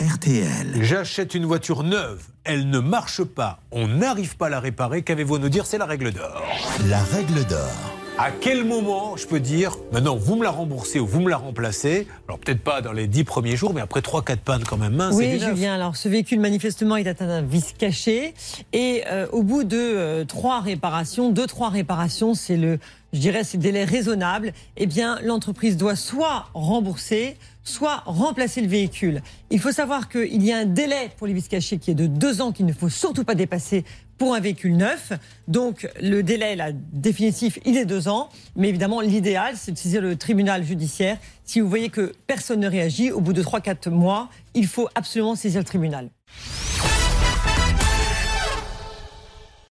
RTL. J'achète une voiture neuve, elle ne marche pas, on n'arrive pas à la réparer. Qu'avez-vous à nous dire? C'est la règle d'or. La règle d'or. À quel moment je peux dire maintenant vous me la remboursez ou vous me la remplacez? Alors peut-être pas dans les dix premiers jours, mais après 3-4 pannes quand même. Mince, oui, Julien. Alors ce véhicule manifestement est atteint d'un vice caché et euh, au bout de euh, trois réparations, deux trois réparations, c'est le, je dirais, c'est délai raisonnable. Eh bien, l'entreprise doit soit rembourser, soit remplacer le véhicule. Il faut savoir qu'il y a un délai pour les vices cachés qui est de deux ans qu'il ne faut surtout pas dépasser pour un véhicule neuf. Donc le délai là, définitif, il est deux ans. Mais évidemment, l'idéal, c'est de saisir le tribunal judiciaire. Si vous voyez que personne ne réagit, au bout de 3-4 mois, il faut absolument saisir le tribunal.